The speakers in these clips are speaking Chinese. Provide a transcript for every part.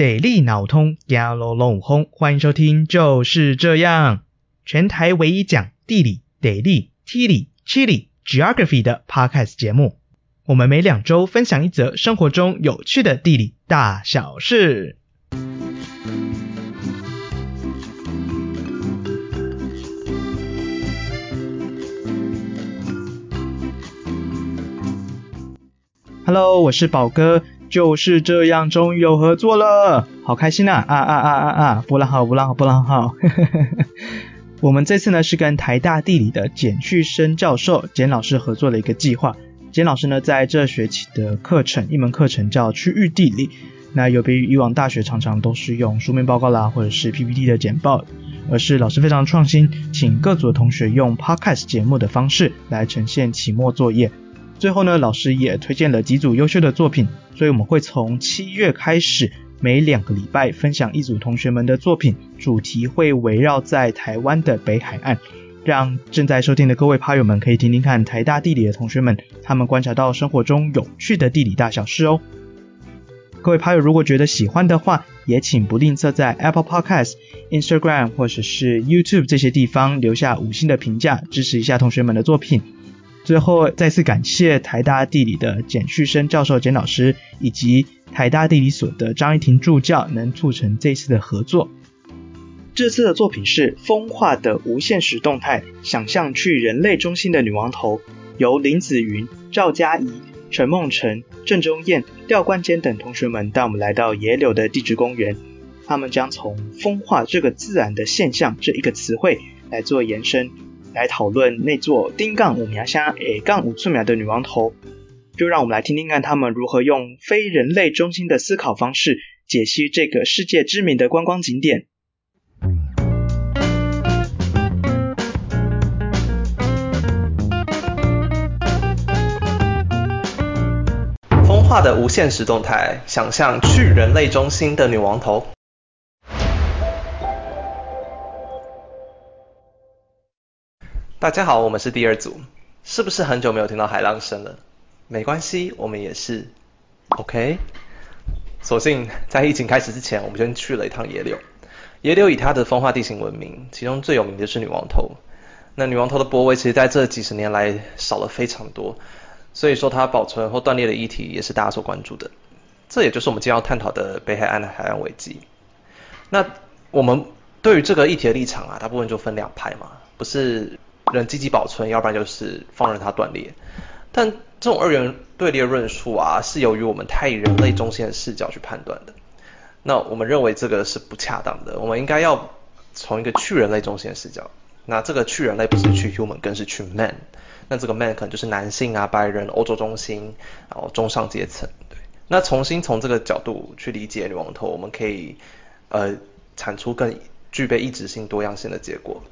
地理脑通，压啰啰轰！欢迎收听，就是这样，全台唯一讲地理、地理、地理、地理、geography 的 podcast 节目。我们每两周分享一则生活中有趣的地理大小事。Hello，我是宝哥，就是这样，终于有合作了，好开心啊！啊啊啊啊啊！波浪号，波浪号，波浪号。我们这次呢是跟台大地理的简旭升教授简老师合作的一个计划。简老师呢在这学期的课程，一门课程叫区域地理。那有别于以往大学常常都是用书面报告啦，或者是 PPT 的简报，而是老师非常创新，请各组的同学用 Podcast 节目的方式来呈现期末作业。最后呢，老师也推荐了几组优秀的作品，所以我们会从七月开始，每两个礼拜分享一组同学们的作品，主题会围绕在台湾的北海岸，让正在收听的各位趴友们可以听听看台大地理的同学们，他们观察到生活中有趣的地理大小事哦。各位趴友如果觉得喜欢的话，也请不吝啬在 Apple Podcast、Instagram 或者是 YouTube 这些地方留下五星的评价，支持一下同学们的作品。最后，再次感谢台大地理的简旭升教授简老师，以及台大地理所的张一婷助教，能促成这次的合作。这次的作品是《风化的无限时动态：想象去人类中心的女王头》，由林子云、赵佳怡、陈梦辰、郑中燕、廖冠坚等同学们带我们来到野柳的地质公园。他们将从“风化”这个自然的现象这一个词汇来做延伸。来讨论那座丁杠五苗乡 A 杠五寸苗的女王头，就让我们来听听看他们如何用非人类中心的思考方式解析这个世界知名的观光景点。风化的无限时动态，想象去人类中心的女王头。大家好，我们是第二组，是不是很久没有听到海浪声了？没关系，我们也是。OK，所幸在疫情开始之前，我们先去了一趟野柳。野柳以它的风化地形闻名，其中最有名的是女王头。那女王头的泊围，其实在这几十年来少了非常多，所以说它保存或断裂的议题也是大家所关注的。这也就是我们今天要探讨的北海岸的海岸危机。那我们对于这个议题的立场啊，大部分就分两派嘛，不是。人积极保存，要不然就是放任它断裂。但这种二元对立的论述啊，是由于我们太以人类中心的视角去判断的。那我们认为这个是不恰当的，我们应该要从一个去人类中心的视角。那这个去人类不是去 human，更是去 man。那这个 man 可能就是男性啊、白人、欧洲中心，然后中上阶层。对。那重新从这个角度去理解女王头，我们可以呃产出更具备异质性、多样性的结果。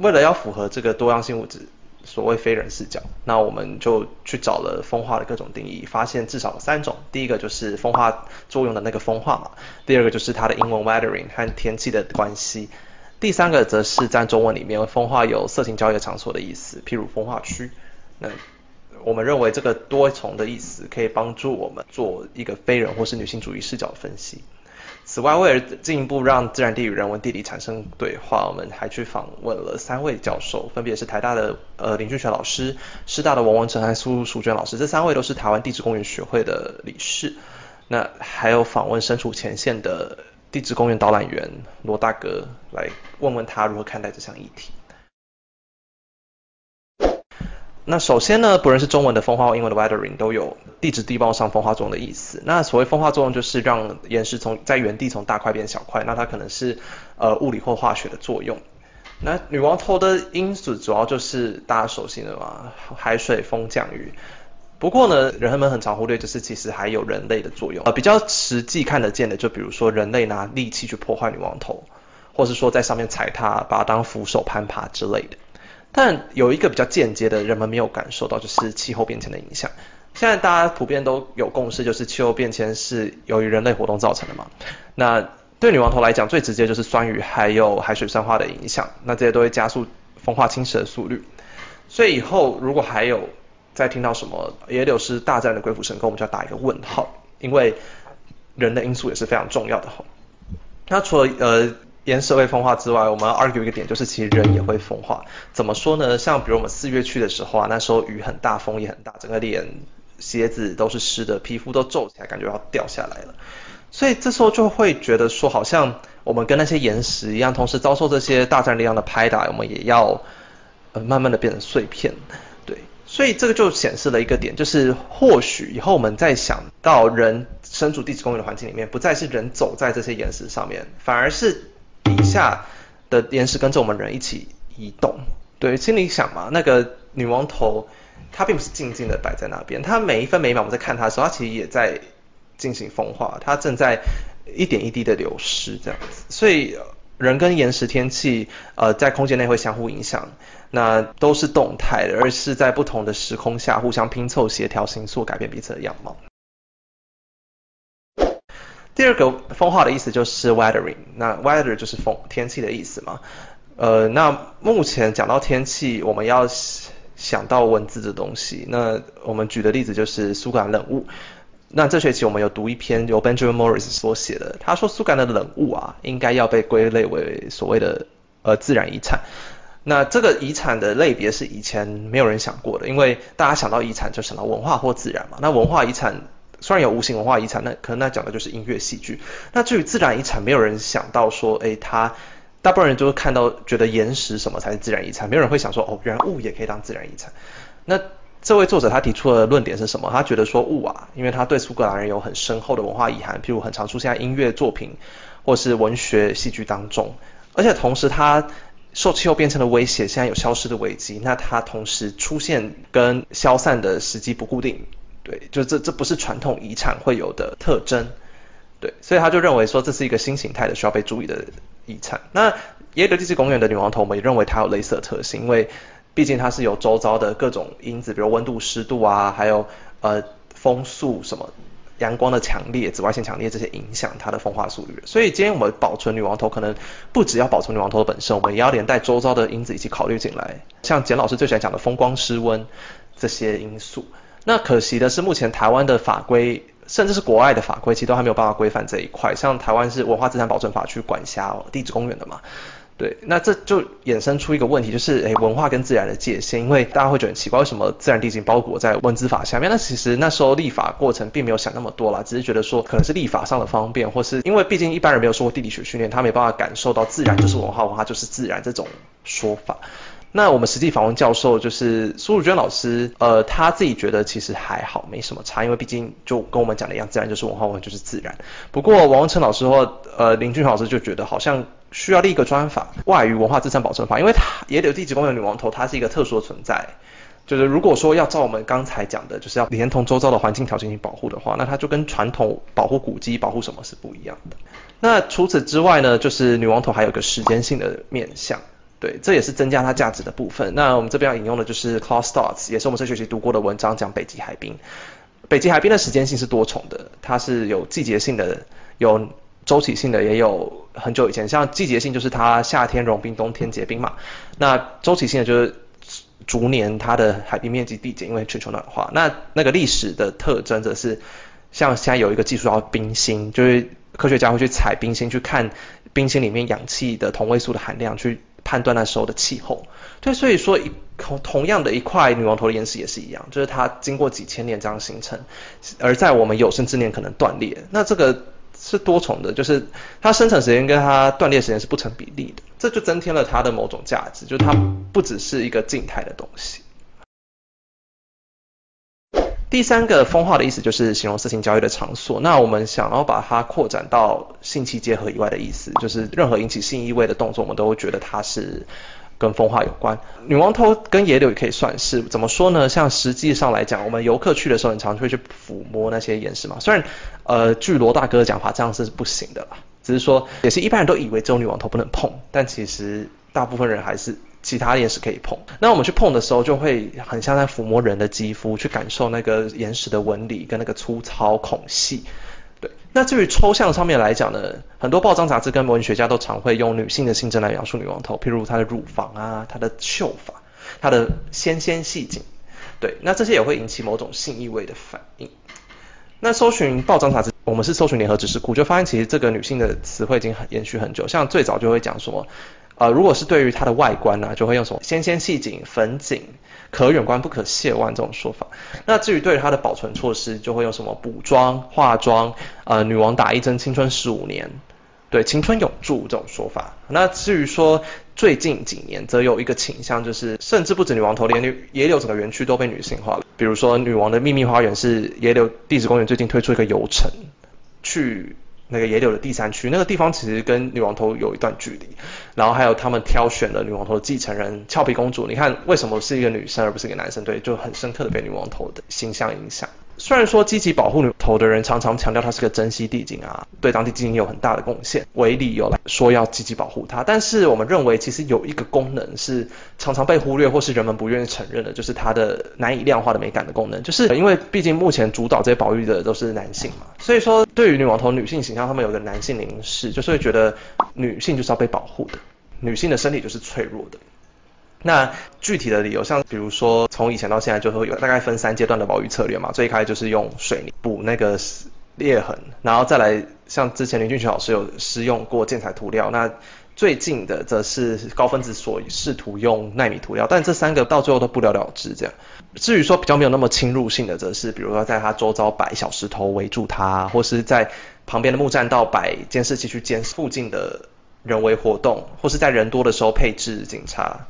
为了要符合这个多样性物质，所谓非人视角，那我们就去找了风化的各种定义，发现至少有三种。第一个就是风化作用的那个风化嘛，第二个就是它的英文 weathering 和天气的关系，第三个则是在中文里面风化有色情交易场所的意思，譬如风化区。那我们认为这个多重的意思可以帮助我们做一个非人或是女性主义视角分析。此外，为了进一步让自然地与人文地理产生对话，我们还去访问了三位教授，分别是台大的呃林俊学老师、师大的王文成和苏淑娟老师，这三位都是台湾地质公园学会的理事。那还有访问身处前线的地质公园导览员罗大哥，来问问他如何看待这项议题。那首先呢，不论是中文的风化或英文的 weathering 都有地质地貌上风化作用的意思。那所谓风化作用就是让岩石从在原地从大块变小块，那它可能是呃物理或化学的作用。那女王头的因子主要就是大家熟悉的嘛，海水、风、降雨。不过呢，人们很常忽略就是其实还有人类的作用。呃，比较实际看得见的，就比如说人类拿利器去破坏女王头，或是说在上面踩踏，把它当扶手攀爬之类的。但有一个比较间接的，人们没有感受到，就是气候变迁的影响。现在大家普遍都有共识，就是气候变迁是由于人类活动造成的嘛。那对女王头来讲，最直接就是酸雨还有海水酸化的影响，那这些都会加速风化侵蚀的速率。所以以后如果还有再听到什么野柳是大自然的鬼斧神工，我们就要打一个问号，因为人的因素也是非常重要的吼。那除了呃岩石会风化之外，我们 argue 一个点，就是其实人也会风化。怎么说呢？像比如我们四月去的时候啊，那时候雨很大，风也很大，整个脸、鞋子都是湿的，皮肤都皱起来，感觉要掉下来了。所以这时候就会觉得说，好像我们跟那些岩石一样，同时遭受这些大自然力量的拍打，我们也要呃慢慢的变成碎片。对，所以这个就显示了一个点，就是或许以后我们再想到人身处地质公园的环境里面，不再是人走在这些岩石上面，反而是。底下的岩石跟着我们人一起移动，对，心里想嘛，那个女王头它并不是静静的摆在那边，它每一分每一秒我们在看它的时候，它其实也在进行风化，它正在一点一滴的流失这样子。所以人跟岩石、天气，呃，在空间内会相互影响，那都是动态的，而是在不同的时空下互相拼凑、协调、形塑、改变彼此的样貌。第二个风化的意思就是 weathering，那 weather 就是风天气的意思嘛。呃，那目前讲到天气，我们要想到文字的东西。那我们举的例子就是苏格兰冷雾。那这学期我们有读一篇由 Benjamin Morris 所写的，他说苏格兰的冷雾啊，应该要被归类为所谓的呃自然遗产。那这个遗产的类别是以前没有人想过的，因为大家想到遗产就想到文化或自然嘛。那文化遗产。虽然有无形文化遗产，那可能那讲的就是音乐戏剧。那至于自然遗产，没有人想到说，哎，他大部分人就会看到觉得岩石什么才是自然遗产，没有人会想说，哦，原来雾也可以当自然遗产。那这位作者他提出的论点是什么？他觉得说雾啊，因为他对苏格兰人有很深厚的文化遗憾，譬如很常出现在音乐作品或是文学戏剧当中，而且同时他受气候变迁的威胁，现在有消失的危机，那它同时出现跟消散的时机不固定。对，就这这不是传统遗产会有的特征，对，所以他就认为说这是一个新形态的需要被注意的遗产。那耶格地质公园的女王头，我们也认为它有类似的特性，因为毕竟它是有周遭的各种因子，比如温度、湿度啊，还有呃风速什么、阳光的强烈、紫外线强烈这些影响它的风化速率。所以今天我们保存女王头，可能不只要保存女王头的本身，我们也要连带周遭的因子一起考虑进来，像简老师最喜欢讲的风光、湿温这些因素。那可惜的是，目前台湾的法规，甚至是国外的法规，其实都还没有办法规范这一块。像台湾是文化资产保存法去管辖地质公园的嘛，对，那这就衍生出一个问题，就是诶，文化跟自然的界限，因为大家会觉得奇怪，为什么自然地景包裹在文资法下面？那其实那时候立法过程并没有想那么多啦，只是觉得说可能是立法上的方便，或是因为毕竟一般人没有受过地理学训练，他没办法感受到自然就是文化，文化就是自然这种说法。那我们实际访问教授就是苏汝娟老师，呃，他自己觉得其实还好，没什么差，因为毕竟就跟我们讲的一样，自然就是文化，文化就是自然。不过王文成老师或呃林俊老师就觉得好像需要立一个专法，外语文化资产保存法，因为它野柳地质公园女王头它是一个特殊的存在，就是如果说要照我们刚才讲的，就是要连同周遭的环境条件进行保护的话，那它就跟传统保护古迹、保护什么是不一样的。那除此之外呢，就是女王头还有个时间性的面向。对，这也是增加它价值的部分。那我们这边要引用的就是 Claus Stotz，也是我们这学期读过的文章，讲北极海冰。北极海冰的时间性是多重的，它是有季节性的，有周期性的，也有很久以前。像季节性就是它夏天融冰，冬天结冰嘛。那周期性的就是逐年它的海冰面积递减，因为全球暖化。那那个历史的特征则是，像现在有一个技术叫冰芯，就是科学家会去采冰芯，去看冰芯里面氧气的同位素的含量，去。判断那时候的气候，对，所以说一同同样的一块女王头的岩石也是一样，就是它经过几千年这样形成，而在我们有生之年可能断裂，那这个是多重的，就是它生成时间跟它断裂时间是不成比例的，这就增添了它的某种价值，就是它不只是一个静态的东西。第三个风化的意思就是形容色情交易的场所。那我们想要把它扩展到性器结合以外的意思，就是任何引起性意味的动作，我们都会觉得它是跟风化有关。女王头跟野柳也可以算是怎么说呢？像实际上来讲，我们游客去的时候，很常会去抚摸那些岩石嘛。虽然呃，据罗大哥的讲法，这样是不行的啦，只是说也是一般人都以为只有女王头不能碰，但其实大部分人还是。其他岩石可以碰，那我们去碰的时候，就会很像在抚摸人的肌肤，去感受那个岩石的纹理跟那个粗糙孔隙。对，那至于抽象上面来讲呢，很多报章杂志跟文学家都常会用女性的性征来描述女王头，譬如她的乳房啊，她的秀发，她的纤纤细颈。对，那这些也会引起某种性意味的反应。那搜寻报章杂志。我们是搜寻联合知识库，就发现其实这个女性的词汇已经很延续很久。像最早就会讲说，呃，如果是对于它的外观呢、就会用什么纤纤细颈、粉颈、可远观不可亵玩这种说法。那至于对于它的保存措施，就会用什么补妆、化妆，呃，女王打一针青春十五年。对，青春永驻这种说法。那至于说最近几年，则有一个倾向，就是甚至不止女王头，连女野柳整个园区都被女性化了。比如说，女王的秘密花园是野柳地质公园最近推出一个游程，去那个野柳的第三区，那个地方其实跟女王头有一段距离。然后还有他们挑选的女王头的继承人俏皮公主，你看为什么是一个女生而不是一个男生？对，就很深刻的被女王头的形象影响。虽然说积极保护女头的人常常强调它是个珍稀地景啊，对当地经济有很大的贡献为理由来说要积极保护它，但是我们认为其实有一个功能是常常被忽略或是人们不愿意承认的，就是它的难以量化的美感的功能。就是因为毕竟目前主导这些保育的都是男性嘛，所以说对于女王头女性形象，他们有个男性凝视，就是会觉得女性就是要被保护的，女性的身体就是脆弱的。那具体的理由，像比如说，从以前到现在就会有大概分三阶段的保育策略嘛。最开始就是用水泥补那个裂痕，然后再来像之前林俊权老师有施用过建材涂料。那最近的则是高分子所试图用奈米涂料，但这三个到最后都不了了之。这样，至于说比较没有那么侵入性的，则是比如说在它周遭摆小石头围住它，或是在旁边的木栈道摆监视器去监视附近的人为活动，或是在人多的时候配置警察。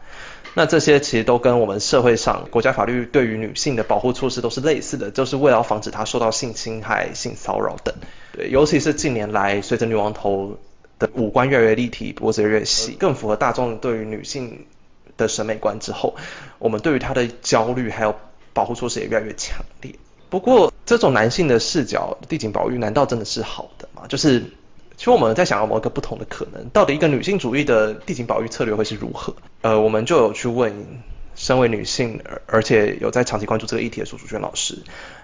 那这些其实都跟我们社会上国家法律对于女性的保护措施都是类似的，就是为了防止她受到性侵害、性骚扰等。对，尤其是近年来，随着女王头的五官越来越立体，脖子越来越细，更符合大众对于女性的审美观之后，我们对于她的焦虑还有保护措施也越来越强烈。不过，这种男性的视角地景保育，难道真的是好的吗？就是。其实我们在想要某一个不同的可能，到底一个女性主义的地景保育策略会是如何？呃，我们就有去问身为女性而且有在长期关注这个议题的苏淑娟老师，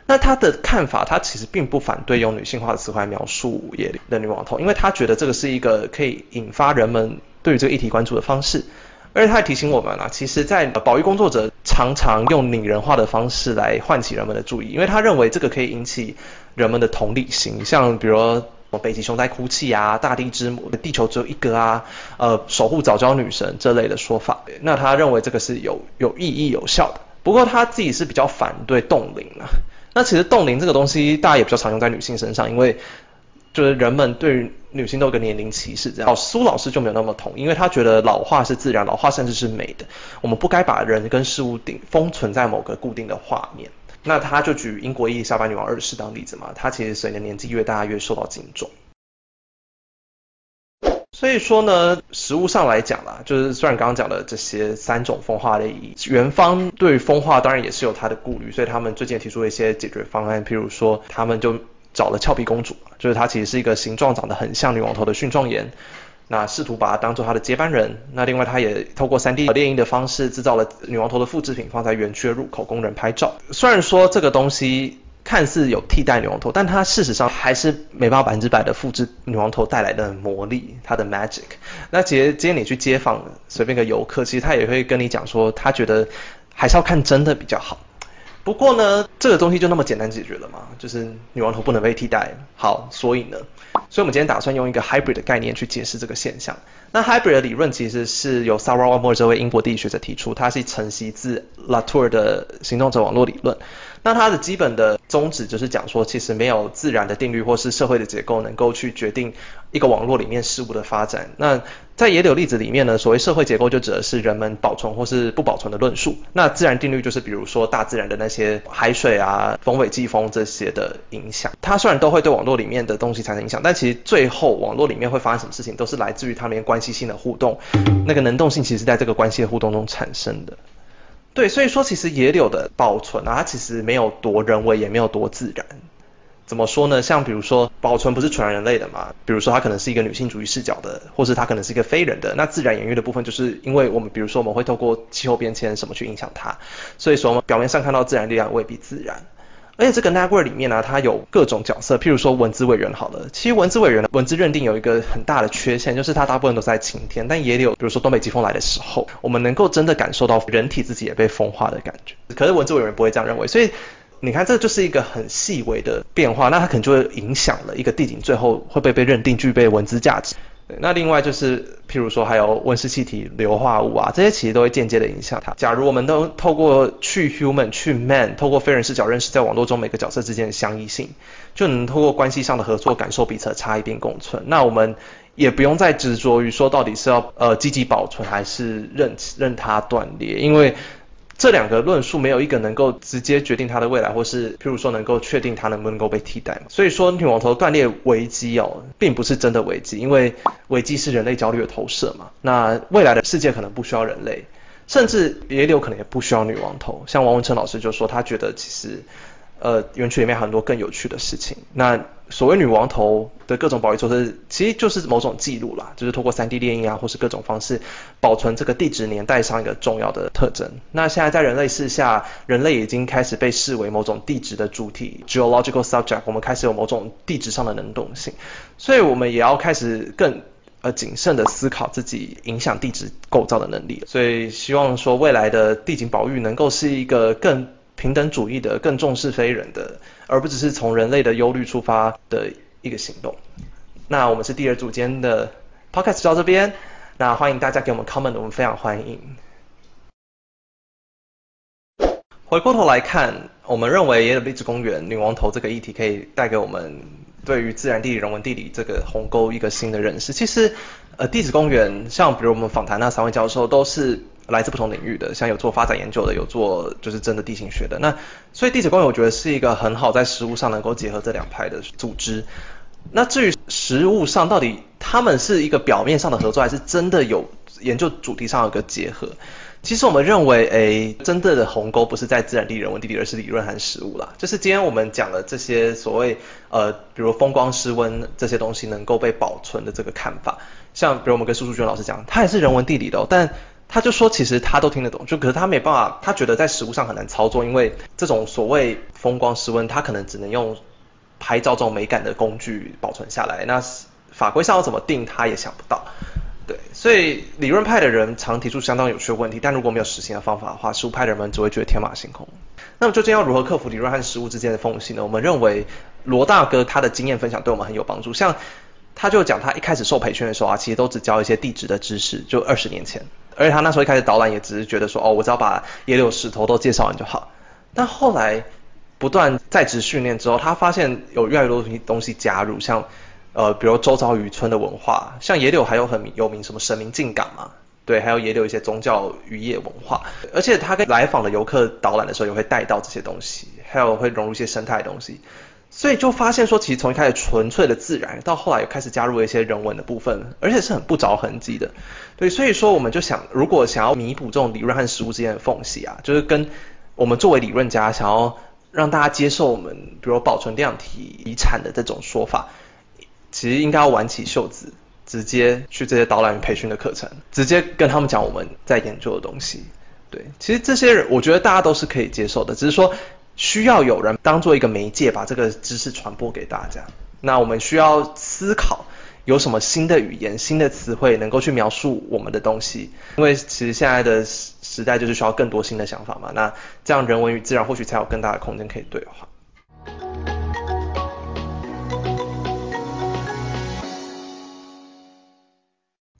那她的看法，她其实并不反对用女性化的词汇来描述野的女王头，因为她觉得这个是一个可以引发人们对于这个议题关注的方式，而且她也提醒我们啊，其实在保育工作者常常用拟人化的方式来唤起人们的注意，因为他认为这个可以引起人们的同理心，像比如。北极熊在哭泣啊，大地之母，地球只有一个啊，呃，守护早教女神这类的说法，那他认为这个是有有意义有效的。不过他自己是比较反对冻龄啊。那其实冻龄这个东西，大家也比较常用在女性身上，因为就是人们对于女性都有个年龄歧视这样。苏老师就没有那么同，因为他觉得老化是自然，老化甚至是美的，我们不该把人跟事物定封存在某个固定的画面。那他就举英国伊丽莎白女王二世当例子嘛，她其实随着年纪越大越受到敬重。所以说呢，实物上来讲啦，就是虽然刚刚讲的这些三种风化的意义，园方对风化当然也是有他的顾虑，所以他们最近提出了一些解决方案，譬如说他们就找了俏皮公主，就是她其实是一个形状长得很像女王头的蕈状岩。那试图把它当做他的接班人。那另外，他也透过 3D 列印的方式制造了女王头的复制品，放在园区的入口供人拍照。虽然说这个东西看似有替代女王头，但它事实上还是没办法百分之百的复制女王头带来的魔力，它的 magic。那其实今天你去街访，随便个游客，其实他也会跟你讲说，他觉得还是要看真的比较好。不过呢，这个东西就那么简单解决了吗？就是女王头不能被替代。好，所以呢？所以，我们今天打算用一个 hybrid 的概念去解释这个现象。那 hybrid 的理论其实是由 Sarah Wamor 这位英国地理学者提出，它是承袭自 Latour 的行动者网络理论。那它的基本的宗旨就是讲说，其实没有自然的定律或是社会的结构能够去决定一个网络里面事物的发展。那在野柳例子里面呢，所谓社会结构就指的是人们保存或是不保存的论述。那自然定律就是比如说大自然的那些海水啊、风尾季风这些的影响。它虽然都会对网络里面的东西产生影响，但其实最后网络里面会发生什么事情，都是来自于它们关系性的互动。那个能动性其实在这个关系的互动中产生的。对，所以说其实野柳的保存啊，它其实没有多人为，也没有多自然。怎么说呢？像比如说保存不是纯人类的嘛，比如说它可能是一个女性主义视角的，或是它可能是一个非人的。那自然演绎的部分，就是因为我们比如说我们会透过气候变迁什么去影响它，所以说我们表面上看到自然力量未必自然。而且这个 network 里面呢、它有各种角色，譬如说文字委员好了，其实文字委员的文字认定有一个很大的缺陷，就是它大部分都是在晴天，但也有比如说东北季风来的时候，我们能够真的感受到人体自己也被风化的感觉。可是文字委员不会这样认为，所以你看，这就是一个很细微的变化，那它可能就会影响了一个地景最后会不会被认定具备文字价值。那另外就是，譬如说还有温室气体、硫化物啊，这些其实都会间接的影响它。假如我们都透过去 human 去 man，透过非人视角认识在网络中每个角色之间的相异性，就能透过关系上的合作感受彼此的差异并共存。那我们也不用再执着于说到底是要呃积极保存还是任任它断裂，因为。这两个论述没有一个能够直接决定它的未来，或是譬如说能够确定它能不能够被替代。所以说女王头断裂危机哦，并不是真的危机，因为危机是人类焦虑的投射嘛。那未来的世界可能不需要人类，甚至也有可能也不需要女王头。像王文成老师就说，他觉得其实。呃，园区里面很多更有趣的事情。那所谓女王头的各种保育措施，其实就是某种记录啦，就是透过 3D 列印啊，或是各种方式保存这个地质年代上一个重要的特征。那现在在人类视下，人类已经开始被视为某种地质的主体 （geological subject），我们开始有某种地质上的能动性，所以我们也要开始更呃谨慎的思考自己影响地质构造的能力。所以希望说未来的地景保育能够是一个更。平等主义的，更重视非人的，而不只是从人类的忧虑出发的一个行动。那我们是第二组间的 podcast 到这边，那欢迎大家给我们 comment，我们非常欢迎。回过头来看，我们认为野柳地质公园女王头这个议题可以带给我们对于自然地理、人文地理这个鸿沟一个新的认识。其实，呃，地质公园像比如我们访谈那三位教授都是。来自不同领域的，像有做发展研究的，有做就是真的地形学的。那所以地质公园我觉得是一个很好在实务上能够结合这两派的组织。那至于实务上到底他们是一个表面上的合作，还是真的有研究主题上有个结合？其实我们认为，诶，真正的鸿沟不是在自然地、人文地理，而是理论和实务啦。就是今天我们讲的这些所谓呃，比如风光湿温这些东西能够被保存的这个看法，像比如我们跟苏淑娟老师讲，他也是人文地理的，但。他就说，其实他都听得懂，就可是他没办法，他觉得在实物上很难操作，因为这种所谓风光湿温，他可能只能用拍照这种美感的工具保存下来。那法规上要怎么定，他也想不到。对，所以理论派的人常提出相当有趣的问题，但如果没有实行的方法的话，实务派的人们只会觉得天马行空。那么究竟要如何克服理论和实务之间的缝隙呢？我们认为罗大哥他的经验分享对我们很有帮助，像他就讲他一开始受培训的时候啊，其实都只教一些地质的知识，就二十年前。而且他那时候一开始导览也只是觉得说，哦，我只要把野柳石头都介绍完就好。但后来不断在职训练之后，他发现有越来越多东西加入，像呃，比如周遭渔村的文化，像野柳还有很有名什么神明进港嘛，对，还有野柳一些宗教渔业文化。而且他跟来访的游客导览的时候，也会带到这些东西，还有会融入一些生态的东西。所以就发现说，其实从一开始纯粹的自然，到后来又开始加入了一些人文的部分，而且是很不着痕迹的。对，所以说我们就想，如果想要弥补这种理论和实物之间的缝隙啊，就是跟我们作为理论家，想要让大家接受我们，比如保存量体遗产的这种说法，其实应该要挽起袖子，直接去这些导览与培训的课程，直接跟他们讲我们在研究的东西。对，其实这些人，我觉得大家都是可以接受的，只是说。需要有人当做一个媒介，把这个知识传播给大家。那我们需要思考有什么新的语言、新的词汇能够去描述我们的东西。因为其实现在的时代就是需要更多新的想法嘛。那这样人文与自然或许才有更大的空间可以对话。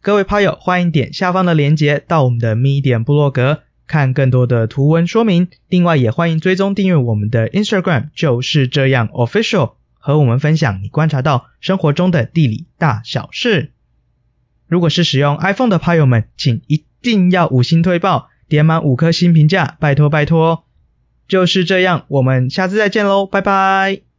各位趴友，欢迎点下方的链接到我们的 Medium 部落格。看更多的图文说明，另外也欢迎追踪订阅我们的 Instagram，就是这样 Official，和我们分享你观察到生活中的地理大小事。如果是使用 iPhone 的朋友们，请一定要五星推爆，点满五颗星评价，拜托拜托。就是这样，我们下次再见喽，拜拜。